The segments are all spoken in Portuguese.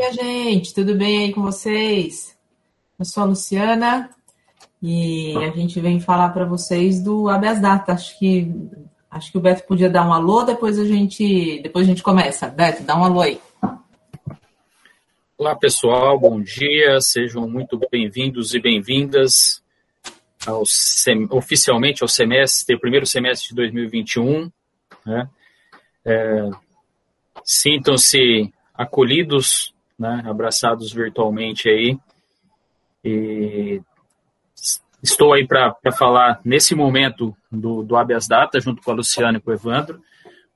minha gente, tudo bem aí com vocês? Eu sou a Luciana e a gente vem falar para vocês do habeas data. Acho que acho que o Beto podia dar um alô, depois a gente depois a gente começa. Beto, dá um alô aí. Olá, pessoal. Bom dia. Sejam muito bem-vindos e bem-vindas ao, oficialmente ao semestre, primeiro semestre de 2021. Né? É, Sintam-se acolhidos, né, abraçados virtualmente aí. E estou aí para falar nesse momento do, do habeas data, junto com a Luciana e com o Evandro,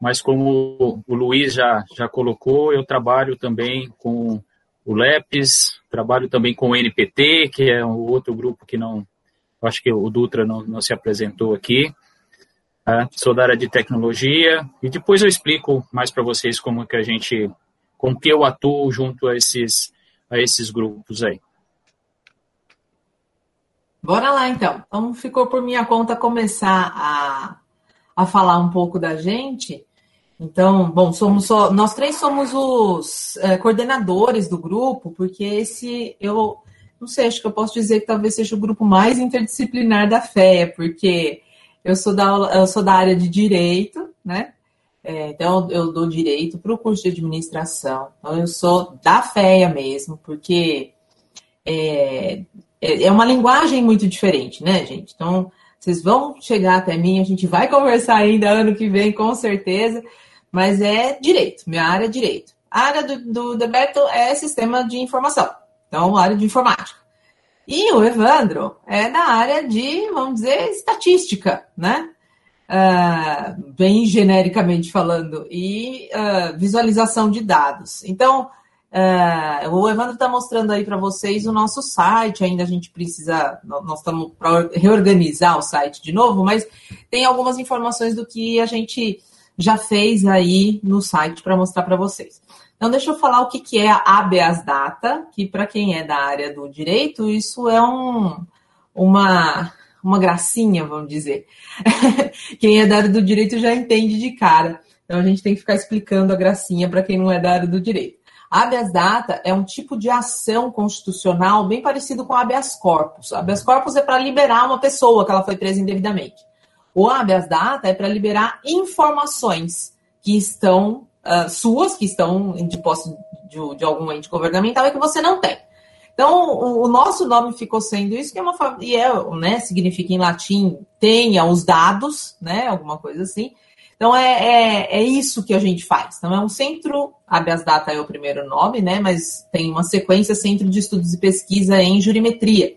mas como o Luiz já, já colocou, eu trabalho também com o LEPES, trabalho também com o NPT, que é um outro grupo que não, acho que o Dutra não, não se apresentou aqui. Tá? Sou da área de tecnologia e depois eu explico mais para vocês como que a gente, com que eu atuo junto a esses, a esses grupos aí. Bora lá então. Então ficou por minha conta começar a, a falar um pouco da gente. Então, bom, somos só, nós três somos os é, coordenadores do grupo, porque esse eu não sei, acho que eu posso dizer que talvez seja o grupo mais interdisciplinar da FEA, porque eu sou da, eu sou da área de direito, né? É, então, eu dou direito para o curso de administração. Então, eu sou da FEA mesmo, porque é, é, é uma linguagem muito diferente, né, gente? Então, vocês vão chegar até mim, a gente vai conversar ainda ano que vem, com certeza, mas é direito, minha área é direito. A área do, do Deberto é sistema de informação, então, área de informática. E o Evandro é da área de, vamos dizer, estatística, né? Uh, bem genericamente falando, e uh, visualização de dados. Então, uh, o Evandro está mostrando aí para vocês o nosso site, ainda a gente precisa, nós estamos para reorganizar o site de novo, mas tem algumas informações do que a gente já fez aí no site para mostrar para vocês. Então, deixa eu falar o que, que é a habeas data, que para quem é da área do direito, isso é um, uma, uma gracinha, vamos dizer. quem é da área do direito já entende de cara. Então, a gente tem que ficar explicando a gracinha para quem não é da área do direito. Habeas data é um tipo de ação constitucional bem parecido com habeas corpus. Habeas corpus é para liberar uma pessoa que ela foi presa indevidamente. O habeas data é para liberar informações que estão uh, suas, que estão de posse de, de, algum ente governamental, e que você não tem. Então, o, o nosso nome ficou sendo isso, que é uma e é, né, significa em latim tenha os dados, né? Alguma coisa assim. Então é, é, é, isso que a gente faz. Então é um centro, habeas data é o primeiro nome, né? Mas tem uma sequência Centro de Estudos e Pesquisa em Jurimetria.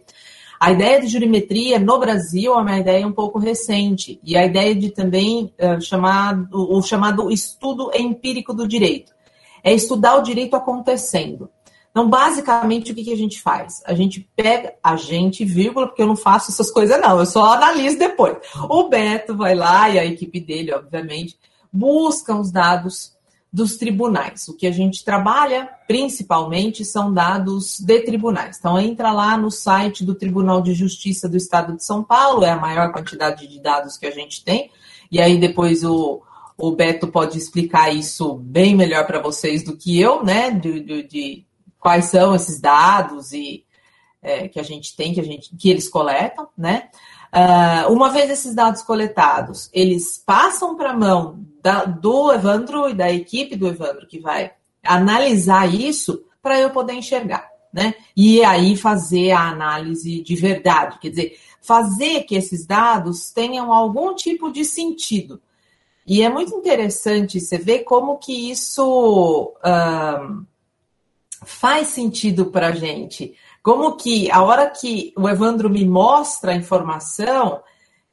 A ideia de jurimetria no Brasil é uma ideia um pouco recente, e a ideia de também uh, chamar o chamado estudo empírico do direito. É estudar o direito acontecendo. Então, basicamente, o que, que a gente faz? A gente pega, a gente, vírgula, porque eu não faço essas coisas, não, eu só analiso depois. O Beto vai lá, e a equipe dele, obviamente, buscam os dados dos tribunais. O que a gente trabalha principalmente são dados de tribunais. Então entra lá no site do Tribunal de Justiça do Estado de São Paulo, é a maior quantidade de dados que a gente tem. E aí depois o, o Beto pode explicar isso bem melhor para vocês do que eu, né? De, de, de, quais são esses dados e é, que a gente tem, que, a gente, que eles coletam, né? Uh, uma vez esses dados coletados, eles passam para a mão da, do Evandro e da equipe do Evandro que vai analisar isso para eu poder enxergar, né? E aí fazer a análise de verdade, quer dizer, fazer que esses dados tenham algum tipo de sentido. E é muito interessante você ver como que isso uh, faz sentido para a gente. Como que a hora que o Evandro me mostra a informação,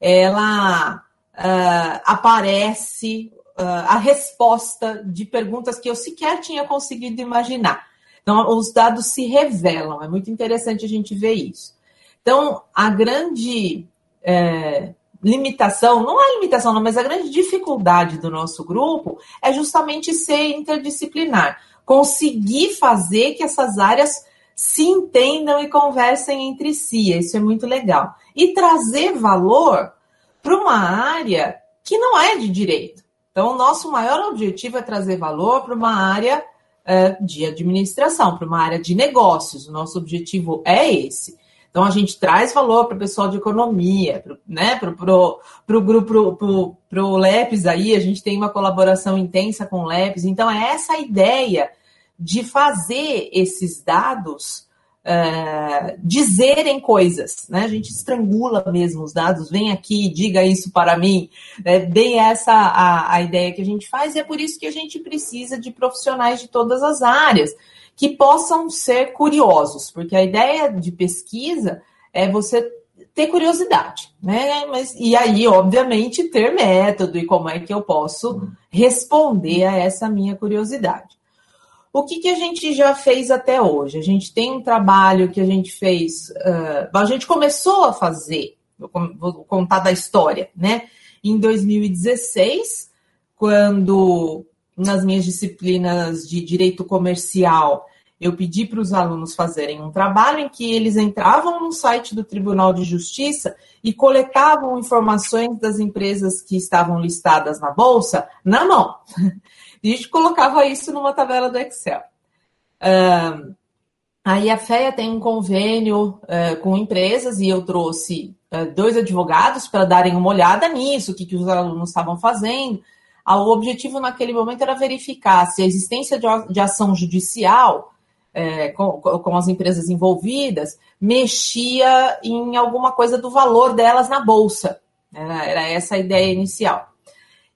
ela uh, aparece uh, a resposta de perguntas que eu sequer tinha conseguido imaginar. Então, os dados se revelam, é muito interessante a gente ver isso. Então, a grande é, limitação, não é limitação, não, mas a grande dificuldade do nosso grupo é justamente ser interdisciplinar, conseguir fazer que essas áreas se entendam e conversem entre si. Isso é muito legal. E trazer valor para uma área que não é de direito. Então, o nosso maior objetivo é trazer valor para uma área uh, de administração, para uma área de negócios. O nosso objetivo é esse. Então, a gente traz valor para o pessoal de economia, pro, né, para o grupo, para o LEPS aí, a gente tem uma colaboração intensa com o LEPS. Então, é essa ideia de fazer esses dados uh, dizerem coisas, né? A gente estrangula mesmo os dados, vem aqui, diga isso para mim. É bem essa a, a ideia que a gente faz, e é por isso que a gente precisa de profissionais de todas as áreas que possam ser curiosos, porque a ideia de pesquisa é você ter curiosidade, né? Mas, e aí, obviamente, ter método e como é que eu posso responder a essa minha curiosidade. O que, que a gente já fez até hoje? A gente tem um trabalho que a gente fez, uh, a gente começou a fazer, vou contar da história, né? Em 2016, quando nas minhas disciplinas de direito comercial, eu pedi para os alunos fazerem um trabalho em que eles entravam no site do Tribunal de Justiça e coletavam informações das empresas que estavam listadas na bolsa na mão. E a gente colocava isso numa tabela do Excel. Aí a FEA tem um convênio uh, com empresas e eu trouxe uh, dois advogados para darem uma olhada nisso, o que, que os alunos estavam fazendo. Ah, o objetivo naquele momento era verificar se a existência de, ação judicial é, com, com, as empresas envolvidas mexia em alguma coisa do valor delas na bolsa. Era, era, essa a ideia inicial.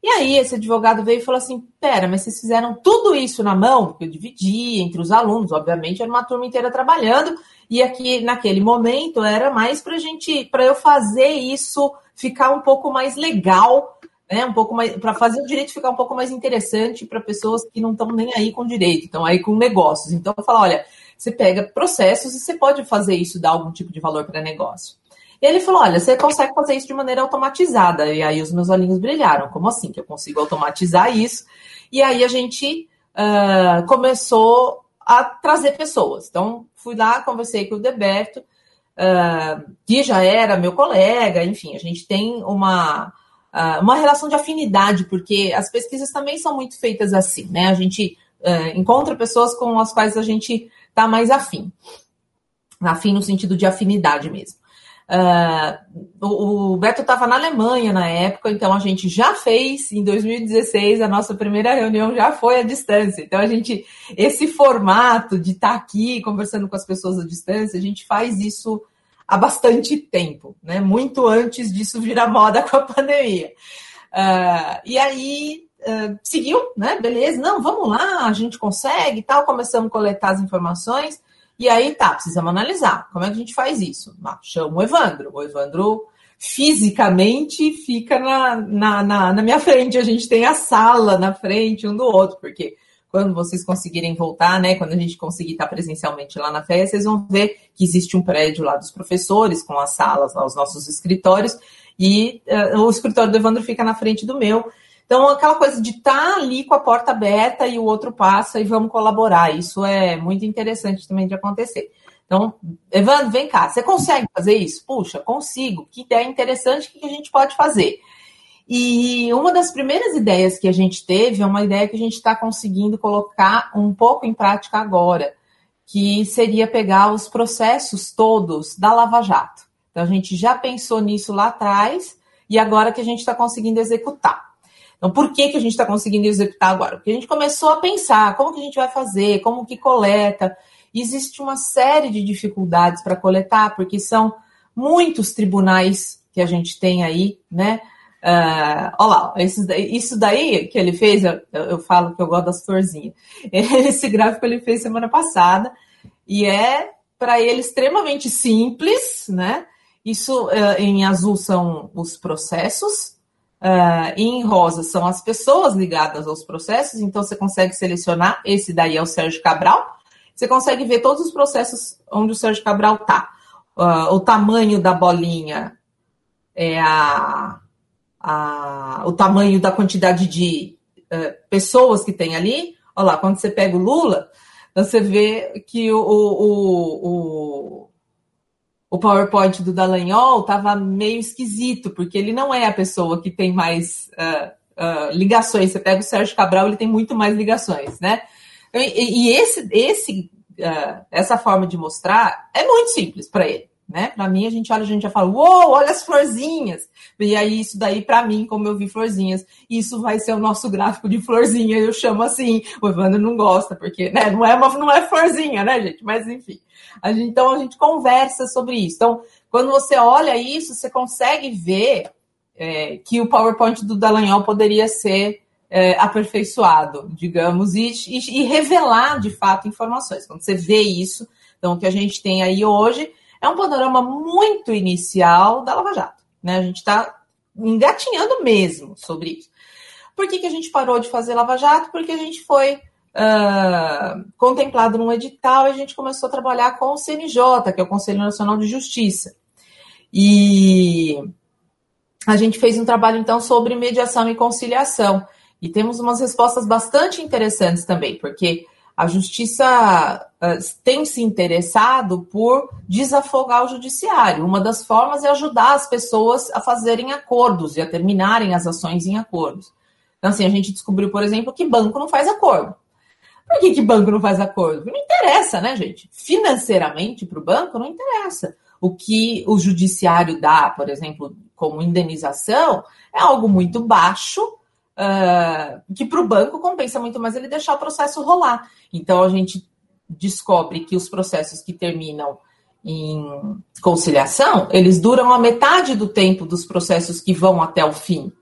E aí esse advogado veio e falou assim: pera, mas vocês fizeram tudo isso na mão? Porque eu dividi entre os alunos, obviamente, era uma turma inteira trabalhando, e aqui naquele momento era mais para gente, para eu fazer isso ficar um pouco mais legal né, um pouco mais para fazer o direito ficar um pouco mais interessante para pessoas que não estão nem aí com direito, estão aí com negócios. Então, eu falo, olha, você pega processos e você pode fazer isso dar algum tipo de valor para negócio. E ele falou, olha, você consegue fazer isso de maneira automatizada. E aí os meus olhinhos brilharam. Como assim que eu consigo automatizar isso? E aí a gente uh, começou a trazer pessoas. Então, fui lá, conversei com o Deberto, uh, que já era meu colega, enfim, a gente tem uma uh, uma relação de afinidade, porque as pesquisas também são muito feitas assim, né? A gente uh, encontra pessoas com as quais a gente está mais afim. Afim no sentido de afinidade mesmo. Uh, o, o, Beto estava na Alemanha na época, então a gente já fez em 2016 a nossa primeira reunião já foi à distância. Então a gente esse formato de estar tá aqui conversando com as pessoas à distância, a gente faz isso há bastante tempo, né? Muito antes disso virar moda com a pandemia. Uh, e aí uh, seguiu, né? Beleza, não, vamos lá, a gente consegue e tal. Começamos a coletar as informações. E aí tá, precisamos analisar. Como é que a gente faz isso? Ah, chama o Evandro. O Evandro fisicamente fica na, na, na, na minha frente. A gente tem a sala na frente um do outro, porque quando vocês conseguirem voltar, né, quando a gente conseguir estar presencialmente lá na FEA, vocês vão ver que existe um prédio lá dos professores, com as salas, lá, os nossos escritórios, e uh, o escritório do Evandro fica na frente do meu. Então, aquela coisa de estar tá ali com a porta aberta e o outro passa e vamos colaborar, isso é muito interessante também de acontecer. Então, Evandro, vem cá, você consegue fazer isso? Puxa, consigo. Que ideia interessante, o que a gente pode fazer? E uma das primeiras ideias que a gente teve é uma ideia que a gente está conseguindo colocar um pouco em prática agora, que seria pegar os processos todos da Lava Jato. Então a gente já pensou nisso lá atrás e agora que a gente está conseguindo executar. Então, por que, que a gente está conseguindo executar agora? Porque a gente começou a pensar como que a gente vai fazer, como que coleta. Existe uma série de dificuldades para coletar, porque são muitos tribunais que a gente tem aí, né? Uh, olha lá, isso daí, isso daí que ele fez, eu, eu, falo que eu gosto das florzinhas. Esse gráfico ele fez semana passada e é para ele extremamente simples, né? Isso uh, em azul são os processos, uh, em rosa são as pessoas ligadas aos processos, então você consegue selecionar. Esse daí é o Sérgio Cabral. Você consegue ver todos os processos onde o Sérgio Cabral está. o tamanho da bolinha é a a, o tamanho da quantidade de uh, pessoas que tem ali. Olha lá, quando você pega o Lula, você vê que o, o, o, o PowerPoint do Dallagnol estava meio esquisito, porque ele não é a pessoa que tem mais uh, uh, ligações. Você pega o Sérgio Cabral, ele tem muito mais ligações, né? E, e esse, esse, essa forma de mostrar é muito simples para ele. Né? Para mim, a gente olha, a gente já fala, uou, olha as florzinhas. E aí, isso daí, para mim, como eu vi florzinhas, isso vai ser o nosso gráfico de florzinha. Eu chamo assim, o Evandro não gosta, porque né, não, é uma, não é florzinha, né, gente? Mas enfim. A gente, então, a gente conversa sobre isso. Então, quando você olha isso, você consegue ver é, que o PowerPoint do Dallagnol poderia ser é, aperfeiçoado, digamos, e, e, e, revelar de fato informações. Quando você vê isso, então o que a gente tem aí hoje é um panorama muito inicial da Lava Jato. Né? A gente está engatinhando mesmo sobre isso. Por que, que a gente parou de fazer Lava Jato? Porque a gente foi uh, contemplado num edital e a gente começou a trabalhar com o CNJ, que é o Conselho Nacional de Justiça. E a gente fez um trabalho, então, sobre mediação e conciliação. E temos umas respostas bastante interessantes também, porque a justiça uh, tem se interessado por desafogar o judiciário. Uma das formas é ajudar as pessoas a fazerem acordos e a terminarem as ações em acordos. Então, assim, a gente descobriu, por exemplo, que banco não faz acordo. Por que, que banco não faz acordo? Não interessa, né, gente? Financeiramente, para o banco, não interessa. O que o judiciário dá, por exemplo, como indenização, é algo muito baixo uh, que para o banco compensa muito mais ele deixar o processo rolar. Então a gente descobre que os processos que terminam em conciliação, eles duram a metade do tempo dos processos que vão até o fim.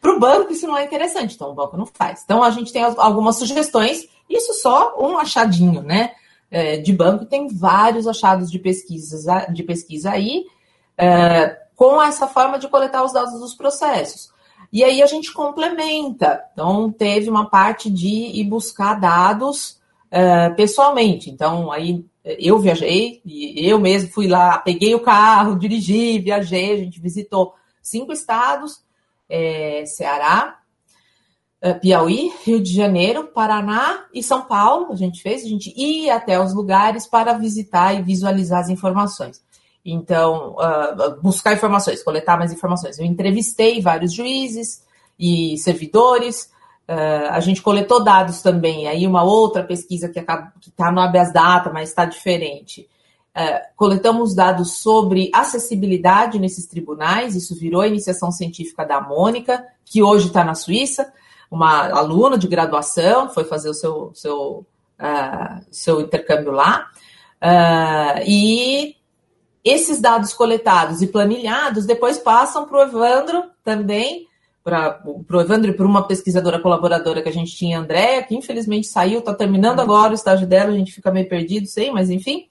Para o banco, isso não é interessante, então o banco não faz. Então a gente tem algumas sugestões, isso só um achadinho, né? É, de banco, tem vários achados de, pesquisas, de pesquisa aí, é, com essa forma de coletar os dados dos processos. E aí a gente complementa. Então, teve uma parte de ir buscar dados uh, pessoalmente. Então, aí eu viajei, e eu mesmo fui lá, peguei o carro, dirigi, viajei, a gente visitou cinco estados: é, Ceará, Piauí, Rio de Janeiro, Paraná e São Paulo. A gente fez, a gente ia até os lugares para visitar e visualizar as informações. Então, uh, buscar informações, coletar mais informações. Eu entrevistei vários juízes e servidores, uh, a gente coletou dados também. Aí, uma outra pesquisa que está no habeas data, mas está diferente. Uh, coletamos dados sobre acessibilidade nesses tribunais, isso virou a iniciação científica da Mônica, que hoje está na Suíça, uma aluna de graduação, foi fazer o seu, seu, seu intercâmbio lá. e esses dados coletados e planilhados depois passam para o Evandro também, para o Evandro e para uma pesquisadora colaboradora que a gente tinha, Andréa, que infelizmente saiu, está terminando agora o estágio dela, a gente fica meio perdido, sei, mas enfim.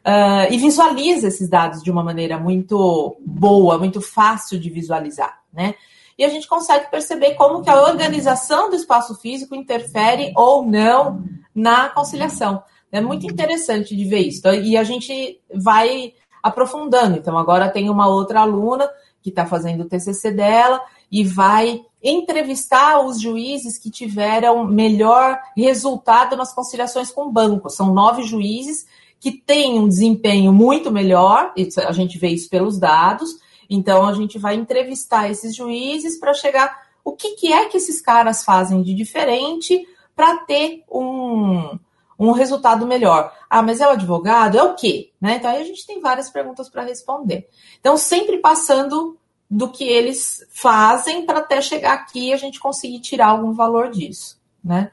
Uh, e visualiza esses dados de uma maneira muito boa, muito fácil de visualizar, né? E a gente consegue perceber como que a organização do espaço físico interfere ou não na conciliação. É muito interessante de ver isso. E a gente vai aprofundando. Então, agora tem uma outra aluna que está fazendo o TCC dela e vai entrevistar os juízes que tiveram melhor resultado nas conciliações com o banco. São nove juízes que têm um desempenho muito melhor, a gente vê isso pelos dados, então a gente vai entrevistar esses juízes para chegar o que, que é que esses caras fazem de diferente para ter um, um resultado melhor. Ah, mas é o advogado? É o quê? Né? Então aí a gente tem várias perguntas para responder. Então, sempre passando do que eles fazem para até chegar aqui e a gente conseguir tirar algum valor disso. Né?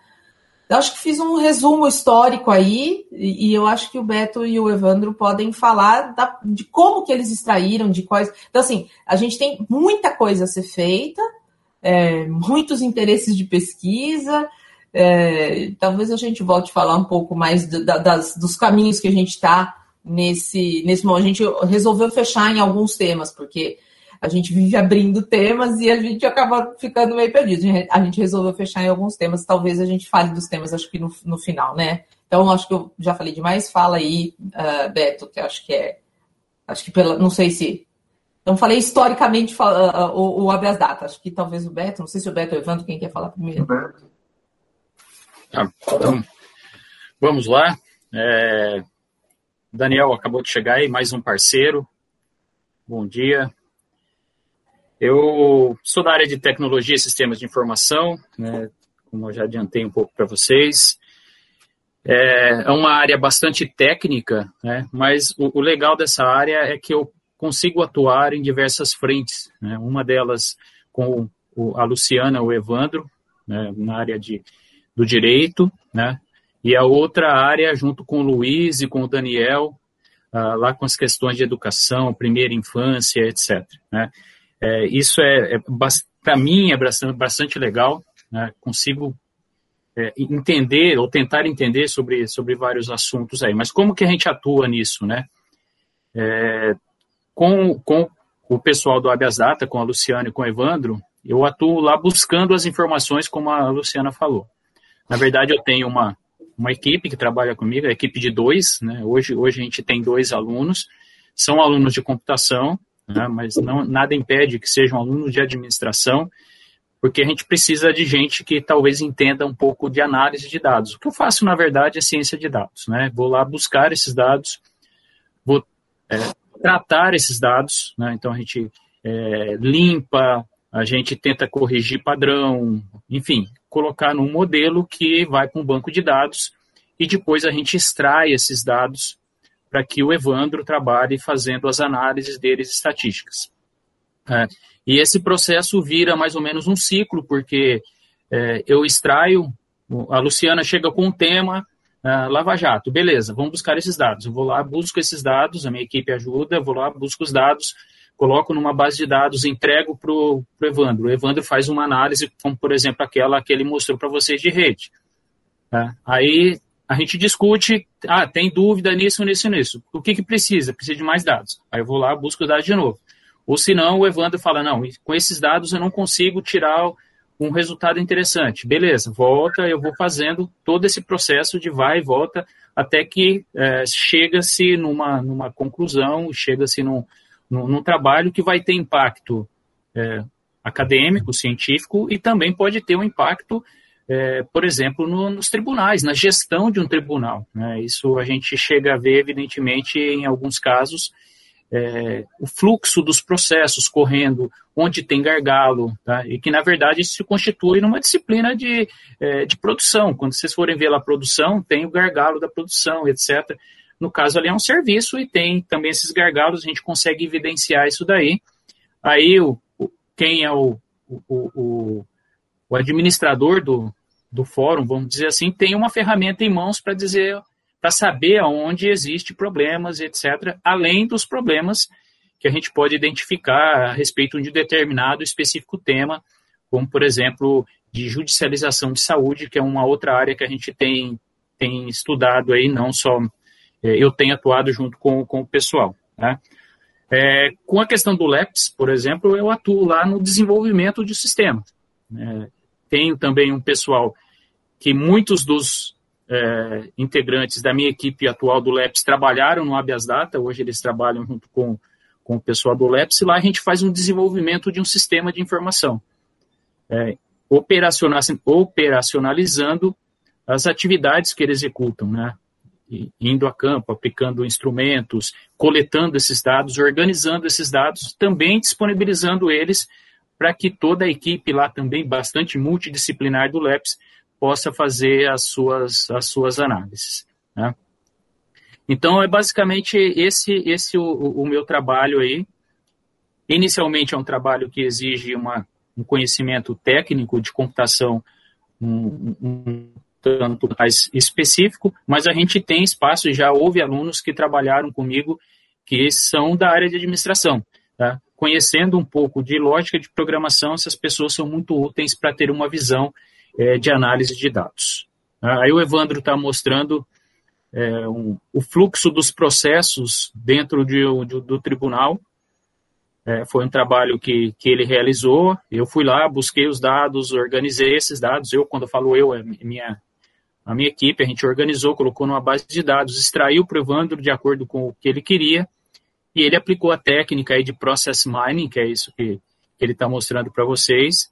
Eu acho que fiz um resumo histórico aí, e, eu acho que o Beto e o Evandro podem falar da, de como que eles extraíram, de quais. Então, assim, a gente tem muita coisa a ser feita, é, muitos interesses de pesquisa, é, talvez a gente volte a falar um pouco mais do, das, dos caminhos que a gente está nesse, nesse momento. A gente resolveu fechar em alguns temas, porque a gente vive abrindo temas e a gente acaba ficando meio perdido. A gente resolveu fechar em alguns temas, talvez a gente fale dos temas, acho que no, no final, né? Então, acho que eu já falei demais. Fala aí, uh, Beto, que acho que é. Acho que pela. Não sei se. Então, falei historicamente uh, o, o habeas data. Acho que talvez o Beto, não sei se o Beto ou o Evandro, quem quer falar primeiro. Beto. Ah, então, vamos lá. É, Daniel acabou de chegar aí, mais um parceiro. Bom dia. Eu sou da área de tecnologia e sistemas de informação, né, como eu já adiantei um pouco para vocês. É, é uma área bastante técnica, né? mas o, o, legal dessa área é que eu consigo atuar em diversas frentes. Né? Uma delas com o, a Luciana, o Evandro, né? na área de, do direito, né? e a outra área junto com o Luiz e com o Daniel, ah, lá com as questões de educação, primeira infância, etc. Né? É, isso é, é para mim é bastante, bastante legal, né? consigo é, entender ou tentar entender sobre, sobre vários assuntos aí. Mas como que a gente atua nisso, né? É, com, com o pessoal do Habeas Data, com a Luciana e com o Evandro, eu atuo lá buscando as informações, como a Luciana falou. Na verdade, eu tenho uma, uma equipe que trabalha comigo, a equipe de dois, né? Hoje, hoje a gente tem dois alunos, são alunos de computação, né? mas não, nada impede que sejam alunos de administração, porque a gente precisa de gente que talvez entenda um pouco de análise de dados. O que eu faço, na verdade, é ciência de dados. Né? Vou lá buscar esses dados, vou é, tratar esses dados, né? então a gente é, limpa, a gente tenta corrigir padrão, enfim, colocar num modelo que vai para um banco de dados e depois a gente extrai esses dados para que o Evandro trabalhe fazendo as análises deles estatísticas. É, e esse processo vira mais ou menos um ciclo, porque é, eu extraio, a Luciana chega com um tema, uh, Lava Jato, beleza, vamos buscar esses dados. Eu vou lá, busco esses dados, a minha equipe ajuda, vou lá, busco os dados, coloco numa base de dados, entrego para o Evandro. O Evandro faz uma análise, como por exemplo aquela que ele mostrou para vocês de rede. Tá? Aí a gente discute, ah, tem dúvida nisso, nisso, nisso. O que, que precisa? Precisa de mais dados. Aí eu vou lá, busco os dados de novo. Ou se não, o Evandro fala, não, com esses dados eu não consigo tirar um resultado interessante. Beleza, volta, eu vou fazendo todo esse processo de vai e volta até que é, chega-se numa, numa conclusão, chega-se num, num, num, trabalho que vai ter impacto é, acadêmico, científico e também pode ter um impacto, é, por exemplo, no, nos tribunais, na gestão de um tribunal. Né? Isso a gente chega a ver, evidentemente, em alguns casos, é, o fluxo dos processos correndo, onde tem gargalo, tá? e que, na verdade, isso se constitui numa disciplina de, é, de produção. Quando vocês forem ver lá a produção, tem o gargalo da produção, etc. No caso, ali é um serviço e tem também esses gargalos, a gente consegue evidenciar isso daí. Aí, o, quem é o, o, o, o administrador do, do fórum, vamos dizer assim, tem uma ferramenta em mãos para dizer para saber aonde existe problemas, etc., além dos problemas que a gente pode identificar a respeito de um determinado específico tema, como, por exemplo, de judicialização de saúde, que é uma outra área que a gente tem, tem estudado aí, não só eu tenho atuado junto com, com o pessoal. Né? É, com a questão do LEPS, por exemplo, eu atuo lá no desenvolvimento de sistema. É, tenho também um pessoal que muitos dos é, integrantes da minha equipe atual do LEPS trabalharam no Habeas Data, hoje eles trabalham junto com, com o pessoal do LEPS, e lá a gente faz um desenvolvimento de um sistema de informação, é, operacionalizando as atividades que eles executam, né? Indo a campo, aplicando instrumentos, coletando esses dados, organizando esses dados, também disponibilizando eles para que toda a equipe lá também bastante multidisciplinar do LEPS possa fazer as suas, as suas análises. Né? Então, é basicamente esse, esse o, o, meu trabalho aí. Inicialmente é um trabalho que exige uma, um conhecimento técnico de computação um, um, tanto mais específico, mas a gente tem espaço, já houve alunos que trabalharam comigo que são da área de administração. Tá? Conhecendo um pouco de lógica de programação, essas pessoas são muito úteis para ter uma visão é, de análise de dados. Ah, aí o Evandro está mostrando é, um, o fluxo dos processos dentro de, de, do tribunal. É, foi um trabalho que, que ele realizou. Eu fui lá, busquei os dados, organizei esses dados. Eu, quando falo eu, é minha, a minha equipe, a gente organizou, colocou numa base de dados, extraiu o Evandro de acordo com o que ele queria, e ele aplicou a técnica aí de process mining, que é isso que, ele está mostrando para vocês,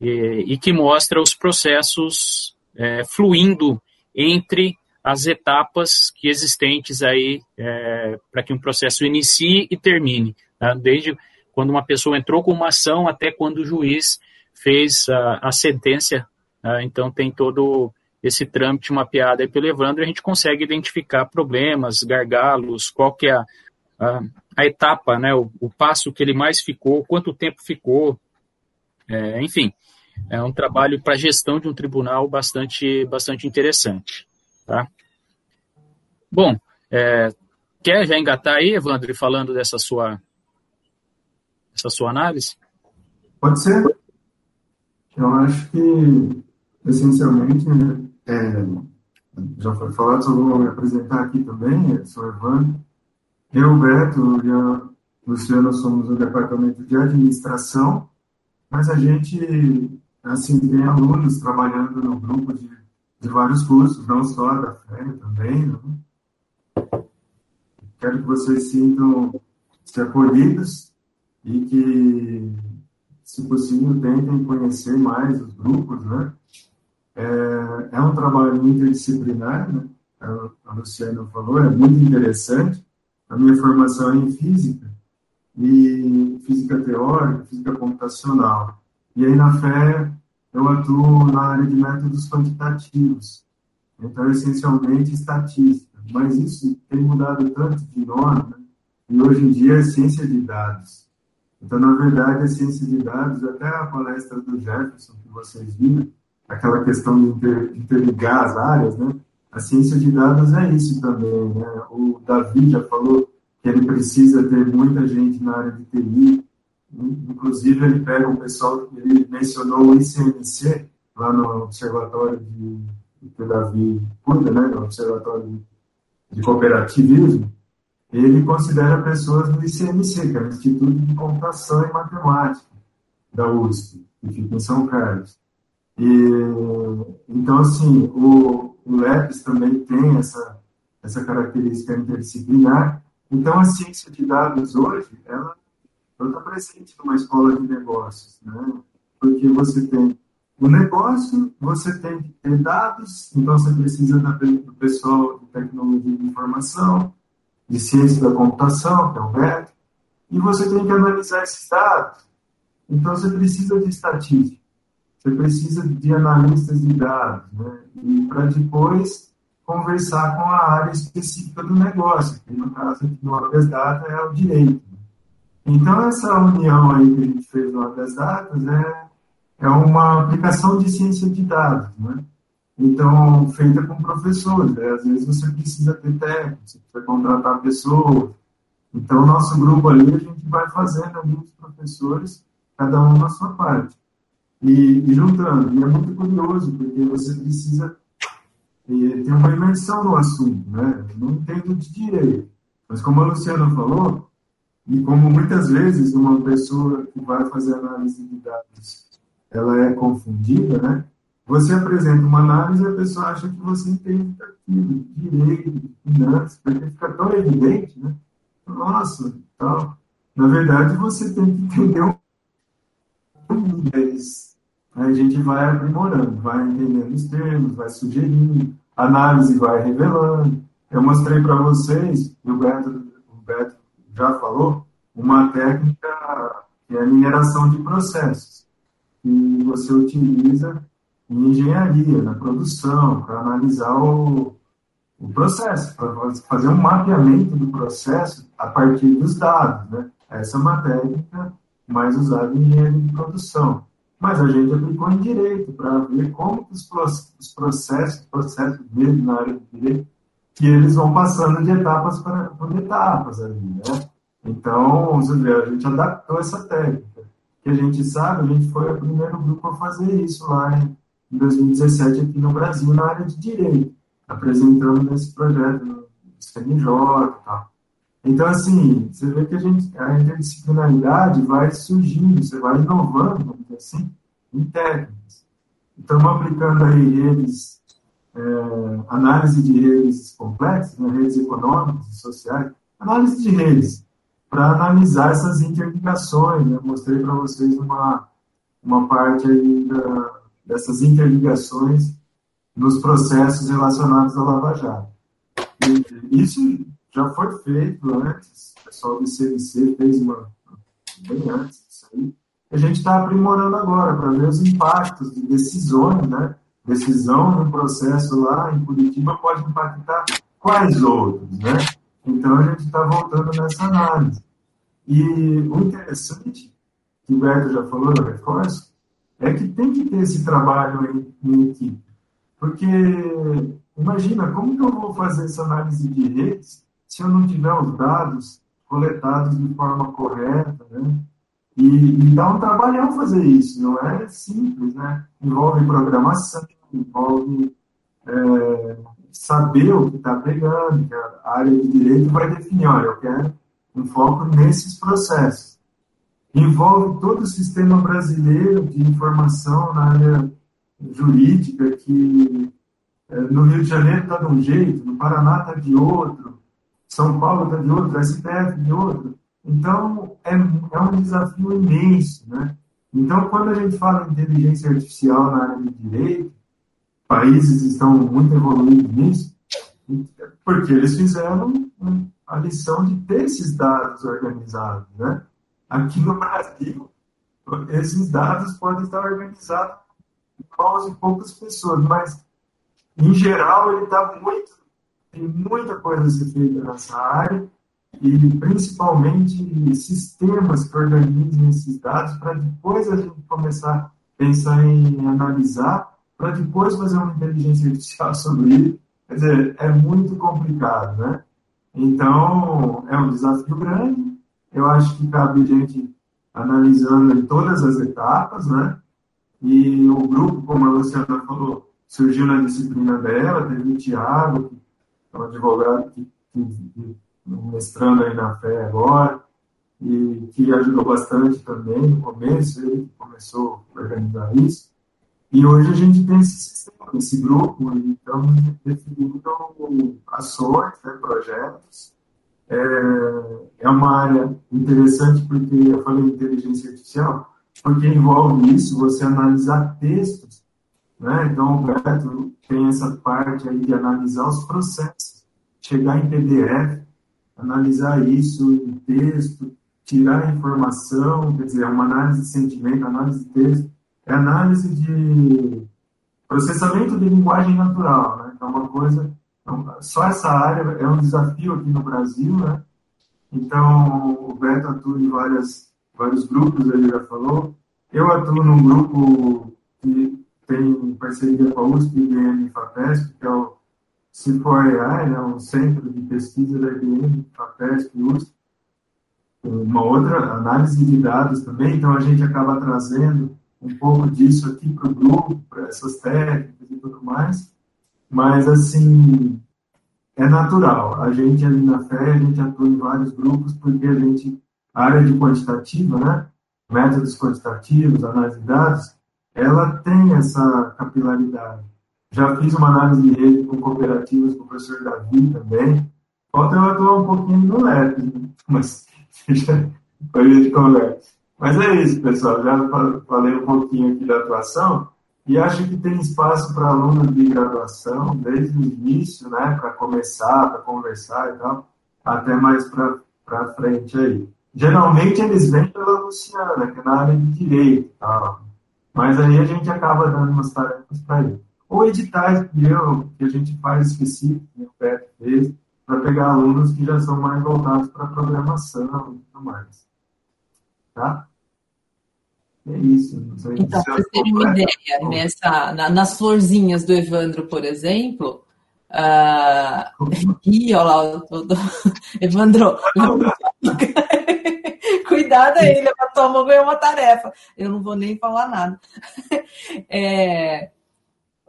e, e que mostra os processos é, fluindo entre as etapas que existentes aí é, para que um processo inicie e termine, tá? desde quando uma pessoa entrou com uma ação até quando o juiz fez a, a sentença, tá? então tem todo esse trâmite mapeado aí pelo Evandro, a gente consegue identificar problemas, gargalos, qual que é a, a, a etapa, né, o, o, passo que ele mais ficou, quanto tempo ficou, é, enfim, é um trabalho para gestão de um tribunal bastante, bastante interessante, tá? Bom, é, quer já engatar aí, Evandro, falando dessa sua, essa sua análise? Pode ser. Eu acho que, essencialmente, né, é, já foi falado, só vou me apresentar aqui também, eu sou Evandro. Eu, Beto e a Luciana somos do departamento de administração, mas a gente, assim, tem alunos trabalhando no grupo de, de vários cursos, não só da FEA também, né? Quero que vocês sintam-se acolhidos e que, se possível, tentem conhecer mais os grupos, né? É, é um trabalho interdisciplinar, né? A Luciana falou, é muito interessante. A minha formação é em física, e física teórica, física computacional. E aí, na Fé, eu atuo na área de métodos quantitativos. Então, essencialmente, estatística. Mas isso tem mudado tanto de nome, né? e hoje em dia é ciência de dados. Então, na verdade, a ciência de dados, até a palestra do Jefferson, que vocês viram, aquela questão de inter, interligar as áreas, né? A ciência de dados é isso também, né? O Davi já falou que ele precisa ter muita gente na área de TI, inclusive ele pega um pessoal, ele mencionou o ICMC, lá no Observatório de, que o Davi cuida, né? No Observatório de Cooperativismo, ele considera pessoas do ICMC, que é o Instituto de Computação e Matemática da USP, que fica em São Carlos. E, então, assim, o, o LEPS também tem essa, essa característica interdisciplinar. Então, a ciência de dados hoje, ela está presente numa escola de negócios, né? Porque você tem o negócio, você tem que ter dados, então você precisa do pessoal de tecnologia de informação, de ciência da computação, que é o MEC, e você tem que analisar esses dados. Então, você precisa de estatística você precisa de analistas de dados, né? E para depois conversar com a área específica do negócio, que no caso aqui no Habeas Data é o direito. Então, essa união aí que a gente fez no Habeas Datas é, é uma aplicação de ciência de dados, né? Então, feita com professores, né? às vezes você precisa ter técnicos, você precisa contratar pessoas. Então, nosso grupo ali, a gente vai fazendo ali os professores, cada um na sua parte. E, e juntando, e é muito curioso, porque você precisa ter uma imersão no assunto, né? Não entendo de direito, mas como a Luciana falou, e como muitas vezes uma pessoa que vai fazer análise de dados, ela é confundida, né? Você apresenta uma análise e a pessoa acha que você entende daquilo, direito, finanças, porque fica tão evidente, né? Nossa, tal. Na verdade, você tem que entender um a gente vai aprimorando, vai entendendo os termos, vai sugerindo, a análise vai revelando. Eu mostrei para vocês, e o Beto, o Beto já falou, uma técnica que é a mineração de processos, que você utiliza em engenharia, na produção, para analisar o, o processo, para fazer um mapeamento do processo a partir dos dados. Né? Essa é uma técnica mais usada em engenharia de produção mas a gente aplicou em direito para ver como os, os processos, processos dele na área de direito, que eles vão passando de etapas para etapas ali, né? Então, a gente adaptou essa técnica. Que a gente sabe, a gente foi o primeiro grupo a fazer isso lá em 2017 aqui no Brasil, na área de direito, apresentando esse projeto no CNJ e tal. Então, assim, você vê que a, gente, a interdisciplinaridade vai surgindo, você vai inovando, assim, em técnicas. Estamos aplicando aí redes, é, análise de redes complexas, né, redes econômicas e sociais, análise de redes, para analisar essas interligações. Né? Mostrei para vocês uma, uma parte aí da, dessas interligações nos processos relacionados à Lava Jato. E isso já foi feito antes, o pessoal do ICMC fez uma, bem antes disso aí. A gente está aprimorando agora para ver os impactos de decisões, né, decisão num processo lá em Curitiba pode impactar quais outros, né? Então a gente está voltando nessa análise. E o interessante, que o Beto já falou no reforço, é que tem que ter esse trabalho em, em equipe. Porque, imagina, como que eu vou fazer essa análise de redes se eu não tiver os dados coletados de forma correta, né? E, e dá um trabalhão fazer isso, não é simples, né? Envolve programação, envolve é, saber o que está pegando, que a área de direito vai definir, olha, eu quero um foco nesses processos. Envolve todo o sistema brasileiro de informação na área jurídica, que é, no Rio de Janeiro está de um jeito, no Paraná está de outro, São Paulo está de outro, STF de outro. Então, é, é um desafio imenso, né? Então, quando a gente fala em inteligência artificial na área de direito, países estão muito evoluídos nisso, porque eles fizeram a lição de ter esses dados organizados, né? Aqui no Brasil, esses dados podem estar organizados em poucas pessoas, mas, em geral, ele está muito, tem muita coisa a ser feita nessa área, e principalmente sistemas que organizem esses dados para depois a gente começar a pensar em analisar, para depois fazer uma inteligência artificial sobre ele. Quer dizer, é muito complicado, né? Então, é um desafio grande. Eu acho que cabe a gente analisando em todas as etapas, né? E o grupo, como a Luciana falou, surgiu na disciplina dela, teve o Tiago, que um advogado que, que, mestrando aí na fé agora, e que ajudou bastante também no começo, ele começou a organizar isso. E hoje a gente tem esse sistema, esse grupo, e estamos definindo ações, né, projetos. É, é uma área interessante porque eu falei inteligência artificial, porque envolve isso, você analisar textos, né? Então o Beto tem essa parte aí de analisar os processos, chegar em PDF, analisar isso em texto, tirar a informação, quer dizer, é uma análise de sentimento, análise de texto, é análise de processamento de linguagem natural, né? Então, uma coisa, então, só essa área é um desafio aqui no Brasil, né? Então, o Beto atua em várias, vários grupos, ele já falou. Eu atuo num grupo que tem parceria com a USP e IBM FAPESP, que é o se for AI, né, um centro de pesquisa da IBM, FAPESP, USP, uma outra análise de dados também, então a gente acaba trazendo um pouco disso aqui para o grupo, para essas técnicas e tudo mais, mas assim, é natural, a gente ali na FÉ, a gente atua em vários grupos, porque a gente, a área de quantitativa, né, métodos quantitativos, análise de dados, ela tem essa capilaridade. Já fiz uma análise de rede com cooperativas com o professor Davi também. Falta eu atuar um pouquinho no LEP, né? mas depois a gente conversa. Mas é isso, pessoal. Já falei um pouquinho aqui da atuação e acho que tem espaço para alunos de graduação desde o início, né, para começar, para conversar e tal, até mais para frente aí. Geralmente eles vêm pela Luciana, que é na área de direito, tal. mas aí a gente acaba dando umas tarefas para ele ou editais que, eu, que a gente faz específico, né, o PET fez, para pegar alunos que já são mais voltados para programação e tudo mais. Tá? É isso. Então, para vocês terem uma ideia, nessa, na, nas florzinhas do Evandro, por exemplo, uh, e olha lá, o, Evandro, cuidado aí, levantou a mão ganhou uma tarefa. Eu não vou nem falar nada. É,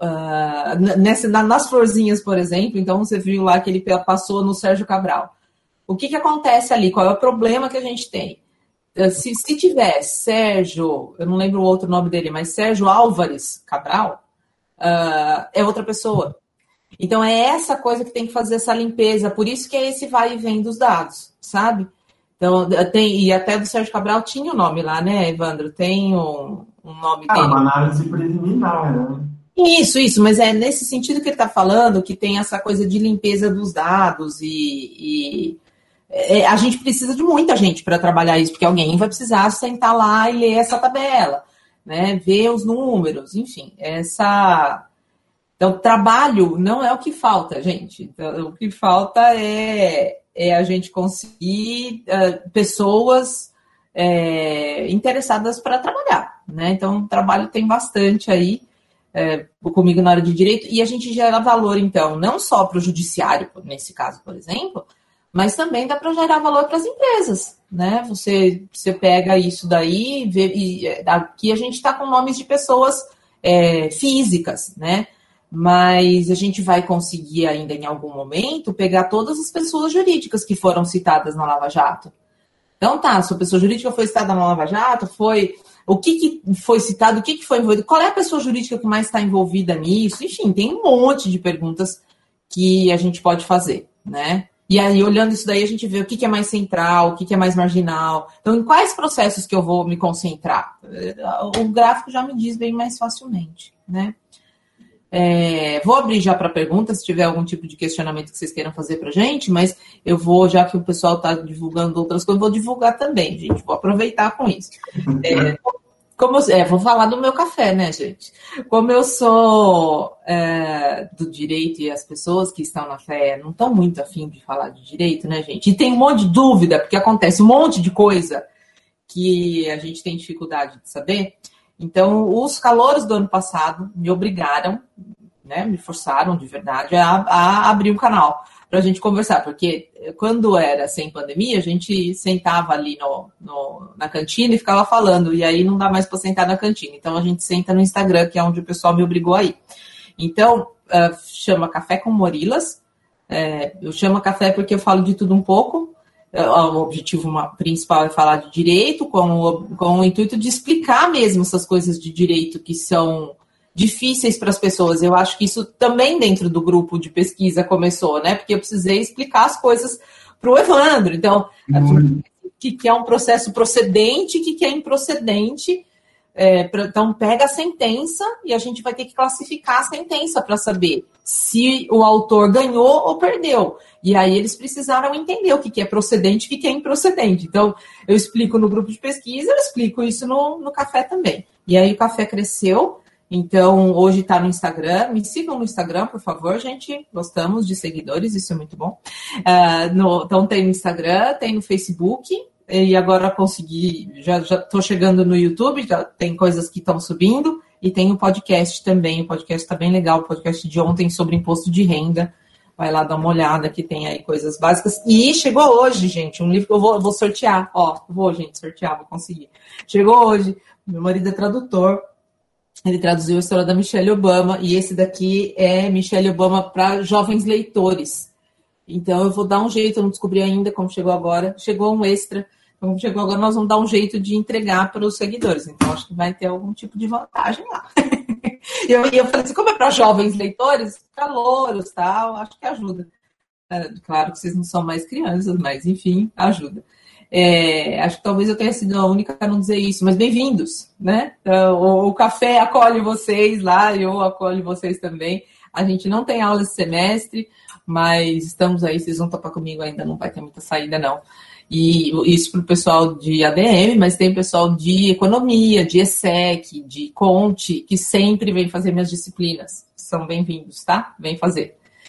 uh, nessa, nas florzinhas, por exemplo, então você viu lá que ele passou no Sérgio Cabral. O que, que acontece ali? Qual é o problema que a gente tem? Ah, se, se tiver Sérgio, eu não lembro o outro nome dele, mas Sérgio Álvares Cabral, uh, é outra pessoa. Então é essa coisa que tem que fazer essa limpeza, por isso que é esse vai e vem dos dados, sabe? Então, tem, e até do Sérgio Cabral tinha o um nome lá, né, Evandro? Tem um, um nome ah, dele. uma análise preliminar, né? Isso, isso, mas é nesse sentido que ele está falando, que tem essa coisa de limpeza dos dados e, e é, a gente precisa de muita gente para trabalhar isso, porque alguém vai precisar sentar lá e ler essa tabela, né? Ver os números, enfim, essa Então, trabalho não é o que falta, gente. Então, o que falta é, é a gente conseguir uh, pessoas é, interessadas para trabalhar, né? Então, trabalho tem bastante aí é, comigo na área de direito e a gente gera valor, então, não só para o judiciário, nesse caso, por exemplo, mas também dá para gerar valor para as empresas, né? Você, você pega isso daí vê, e aqui a gente está com nomes de pessoas é, físicas, né? mas a gente vai conseguir ainda em algum momento pegar todas as pessoas jurídicas que foram citadas na Lava Jato. Então tá, se a pessoa jurídica foi citada na Lava Jato, foi o que, que foi citado, o que, que foi envolvido, qual é a pessoa jurídica que mais está envolvida nisso, enfim, tem um monte de perguntas que a gente pode fazer, né? E aí, olhando isso daí, a gente vê o que, que é mais central, o que, que é mais marginal. Então, em quais processos que eu vou me concentrar? O gráfico já me diz bem mais facilmente, né? É, vou abrir já para perguntas, se tiver algum tipo de questionamento que vocês queiram fazer para gente, mas eu vou, já que o pessoal está divulgando outras coisas, vou divulgar também, gente. Vou aproveitar com isso. É, como eu, é, vou falar do meu café, né, gente? Como eu sou é, do direito e as pessoas que estão na fé não estão muito afim de falar de direito, né, gente? E tem um monte de dúvida, porque acontece um monte de coisa que a gente tem dificuldade de saber. Então, os calores do ano passado me obrigaram, né, me forçaram de verdade a, a abrir um canal para a gente conversar, porque quando era sem pandemia, a gente sentava ali no, no, na cantina e ficava falando, e aí não dá mais para sentar na cantina. Então a gente senta no Instagram, que é onde o pessoal me obrigou a ir. Então, uh, chama Café com Morilas. É, eu chamo café porque eu falo de tudo um pouco, o objetivo principal é falar de direito, com o, com o intuito de explicar mesmo essas coisas de direito que são difíceis para as pessoas. Eu acho que isso também dentro do grupo de pesquisa começou, né? Porque eu precisei explicar as coisas para o Evandro. Então, o que, que é um processo procedente, o que, que é improcedente. É, pra, então, pega a sentença e a gente vai ter que classificar a sentença para saber se o autor ganhou ou perdeu. E aí eles precisaram entender o que, que é procedente e o que, é improcedente. Então, eu explico no grupo de pesquisa, eu explico isso no, no café também. E aí o café cresceu. Então, hoje está no Instagram. Me sigam no Instagram, por favor, gente. Gostamos de seguidores, isso é muito bom. Uh, no, então, tem no Instagram, tem no Facebook. E agora consegui, já estou chegando no YouTube, já tem coisas que estão subindo. E tem o podcast também. O podcast está bem legal. O podcast de ontem sobre imposto de renda. Vai lá dar uma olhada que tem aí coisas básicas. E chegou hoje, gente, um livro que eu vou, eu vou sortear. Ó, vou, gente, sortear, vou conseguir. Chegou hoje. Meu marido é tradutor. Ele traduziu a história da Michelle Obama. E esse daqui é Michelle Obama para jovens leitores. Então eu vou dar um jeito, eu não descobri ainda como chegou agora. Chegou um extra. Como chegou agora, nós vamos dar um jeito de entregar para os seguidores. Então, acho que vai ter algum tipo de vantagem lá. E eu, eu falei assim, como é para jovens leitores, calouros tal, acho que ajuda. É, claro que vocês não são mais crianças, mas enfim, ajuda. É, acho que talvez eu tenha sido a única a não dizer isso, mas bem-vindos, né? Então, o, o, café acolhe vocês lá, eu acolho vocês também. A gente não tem aula esse semestre, mas estamos aí, vocês vão topar comigo ainda, não vai ter muita saída, não. E isso para o pessoal de ADM, mas tem pessoal de economia, de ESSEC, de Conte, que sempre vem fazer minhas disciplinas. São bem-vindos, tá? Vem fazer.